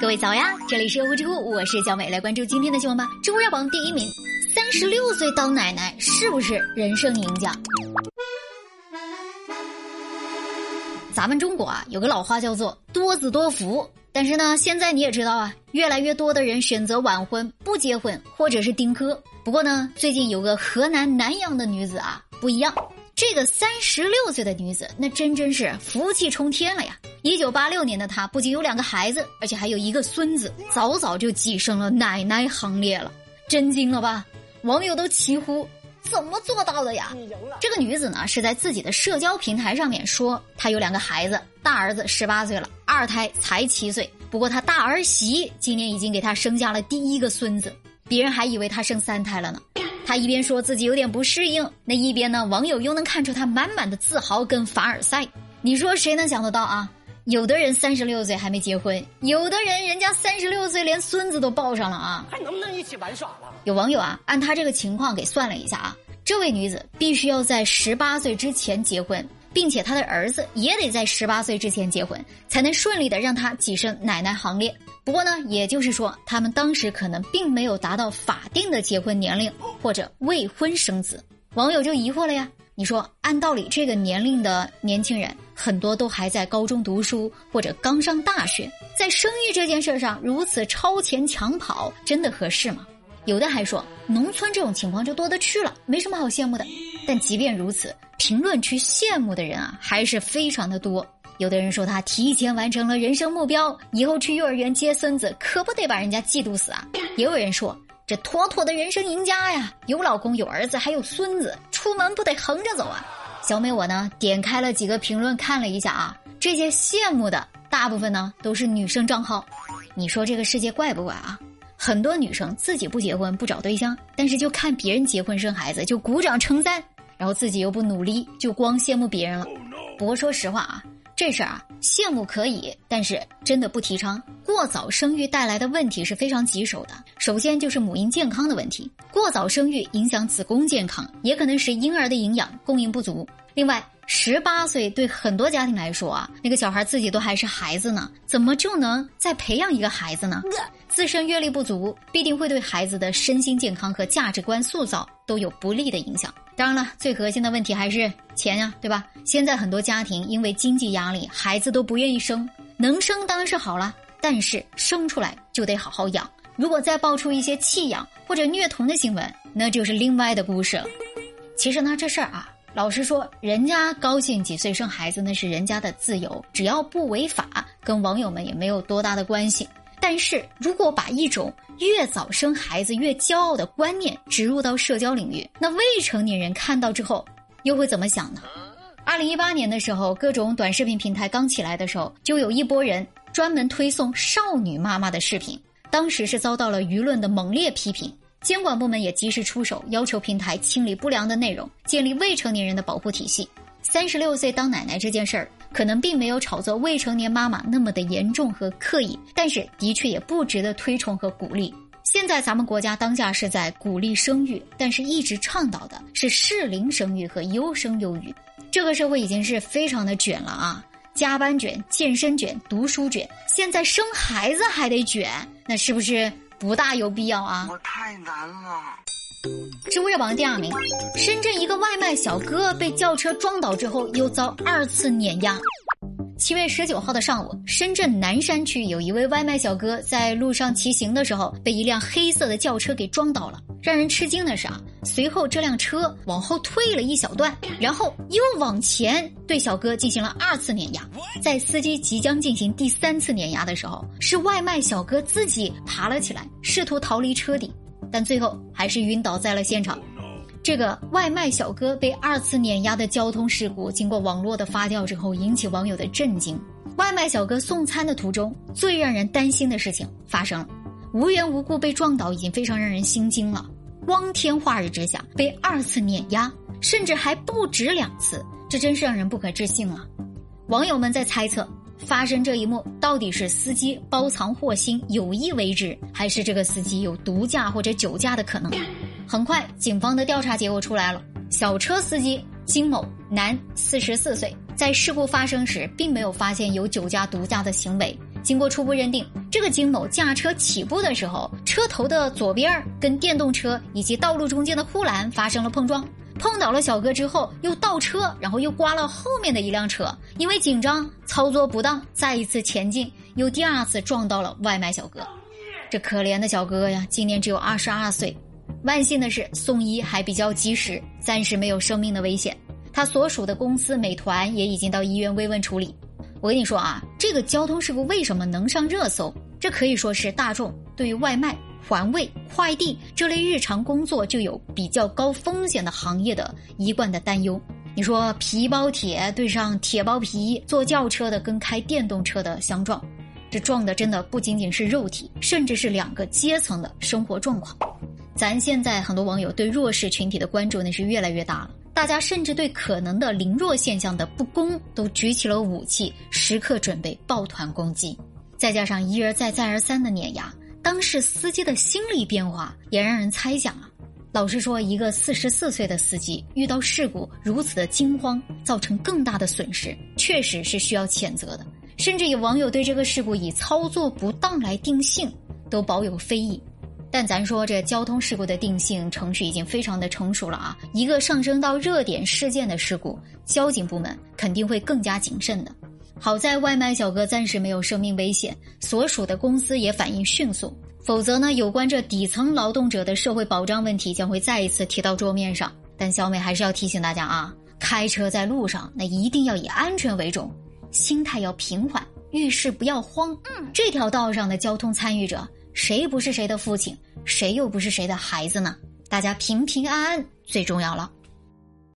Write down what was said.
各位早呀，这里是呼知乎，我是小美，来关注今天的新闻吧。知乎热榜第一名，三十六岁当奶奶是不是人生赢家？咱们中国啊，有个老话叫做多子多福，但是呢，现在你也知道啊，越来越多的人选择晚婚、不结婚，或者是丁克。不过呢，最近有个河南南阳的女子啊，不一样。这个三十六岁的女子，那真真是福气冲天了呀！一九八六年的她不仅有两个孩子，而且还有一个孙子，早早就跻身了奶奶行列了，震惊了吧？网友都齐呼：怎么做到的呀？这个女子呢，是在自己的社交平台上面说，她有两个孩子，大儿子十八岁了，二胎才七岁。不过她大儿媳今年已经给她生下了第一个孙子，别人还以为她生三胎了呢。他一边说自己有点不适应，那一边呢，网友又能看出他满满的自豪跟凡尔赛。你说谁能想得到啊？有的人三十六岁还没结婚，有的人人家三十六岁连孙子都抱上了啊！还能不能一起玩耍了？有网友啊，按他这个情况给算了一下啊，这位女子必须要在十八岁之前结婚，并且他的儿子也得在十八岁之前结婚，才能顺利的让他跻身奶奶行列。不过呢，也就是说，他们当时可能并没有达到法定的结婚年龄，或者未婚生子。网友就疑惑了呀，你说按道理这个年龄的年轻人，很多都还在高中读书或者刚上大学，在生育这件事上如此超前抢跑，真的合适吗？有的还说，农村这种情况就多得去了，没什么好羡慕的。但即便如此，评论区羡慕的人啊，还是非常的多。有的人说他提前完成了人生目标，以后去幼儿园接孙子，可不得把人家嫉妒死啊！也有人说这妥妥的人生赢家呀，有老公有儿子还有孙子，出门不得横着走啊！小美我呢点开了几个评论看了一下啊，这些羡慕的大部分呢都是女生账号，你说这个世界怪不怪啊？很多女生自己不结婚不找对象，但是就看别人结婚生孩子就鼓掌称赞，然后自己又不努力，就光羡慕别人了。不过说实话啊。这事儿啊，羡慕可以，但是真的不提倡。过早生育带来的问题是非常棘手的。首先就是母婴健康的问题，过早生育影响子宫健康，也可能使婴儿的营养供应不足。另外，十八岁对很多家庭来说啊，那个小孩自己都还是孩子呢，怎么就能再培养一个孩子呢？自身阅历不足，必定会对孩子的身心健康和价值观塑造都有不利的影响。当然了，最核心的问题还是钱呀，对吧？现在很多家庭因为经济压力，孩子都不愿意生，能生当然是好了，但是生出来就得好好养。如果再爆出一些弃养或者虐童的新闻，那就是另外的故事了。其实呢，这事儿啊，老实说，人家高兴几岁生孩子那是人家的自由，只要不违法，跟网友们也没有多大的关系。但是如果把一种越早生孩子越骄傲的观念植入到社交领域，那未成年人看到之后又会怎么想呢？二零一八年的时候，各种短视频平台刚起来的时候，就有一波人专门推送少女妈妈的视频，当时是遭到了舆论的猛烈批评，监管部门也及时出手，要求平台清理不良的内容，建立未成年人的保护体系。三十六岁当奶奶这件事儿。可能并没有炒作未成年妈妈那么的严重和刻意，但是的确也不值得推崇和鼓励。现在咱们国家当下是在鼓励生育，但是一直倡导的是适龄生育和优生优育。这个社会已经是非常的卷了啊，加班卷、健身卷、读书卷，现在生孩子还得卷，那是不是不大有必要啊？我太难了。知乎热榜第二名，深圳一个外卖小哥被轿车撞倒之后，又遭二次碾压。七月十九号的上午，深圳南山区有一位外卖小哥在路上骑行的时候，被一辆黑色的轿车给撞倒了。让人吃惊的是啊，随后这辆车往后退了一小段，然后又往前对小哥进行了二次碾压。在司机即将进行第三次碾压的时候，是外卖小哥自己爬了起来，试图逃离车底，但最后还是晕倒在了现场。这个外卖小哥被二次碾压的交通事故，经过网络的发酵之后，引起网友的震惊。外卖小哥送餐的途中，最让人担心的事情发生了：无缘无故被撞倒，已经非常让人心惊了。光天化日之下被二次碾压，甚至还不止两次，这真是让人不可置信啊！网友们在猜测，发生这一幕到底是司机包藏祸心、有意为之，还是这个司机有毒驾或者酒驾的可能？很快，警方的调查结果出来了。小车司机金某，男，四十四岁，在事故发生时并没有发现有酒驾、毒驾的行为，经过初步认定，这个金某驾车起步的时候，车头的左边跟电动车以及道路中间的护栏发生了碰撞，碰倒了小哥之后又倒车，然后又刮了后面的一辆车，因为紧张操作不当，再一次前进，又第二次撞到了外卖小哥。这可怜的小哥呀，今年只有二十二岁。万幸的是，送医还比较及时，暂时没有生命的危险。他所属的公司美团也已经到医院慰问处理。我跟你说啊，这个交通事故为什么能上热搜？这可以说是大众对于外卖、环卫、快递这类日常工作就有比较高风险的行业的一贯的担忧。你说皮包铁对上铁包皮，坐轿车的跟开电动车的相撞，这撞的真的不仅仅是肉体，甚至是两个阶层的生活状况。咱现在很多网友对弱势群体的关注那是越来越大了。大家甚至对可能的凌弱现象的不公都举起了武器，时刻准备抱团攻击。再加上一而再再而三的碾压，当事司机的心理变化也让人猜想啊。老实说，一个四十四岁的司机遇到事故如此的惊慌，造成更大的损失，确实是需要谴责的。甚至有网友对这个事故以操作不当来定性，都保有非议。但咱说这交通事故的定性程序已经非常的成熟了啊！一个上升到热点事件的事故，交警部门肯定会更加谨慎的。好在外卖小哥暂时没有生命危险，所属的公司也反应迅速，否则呢，有关这底层劳动者的社会保障问题将会再一次提到桌面上。但小美还是要提醒大家啊，开车在路上那一定要以安全为重，心态要平缓，遇事不要慌。嗯，这条道上的交通参与者。谁不是谁的父亲，谁又不是谁的孩子呢？大家平平安安最重要了。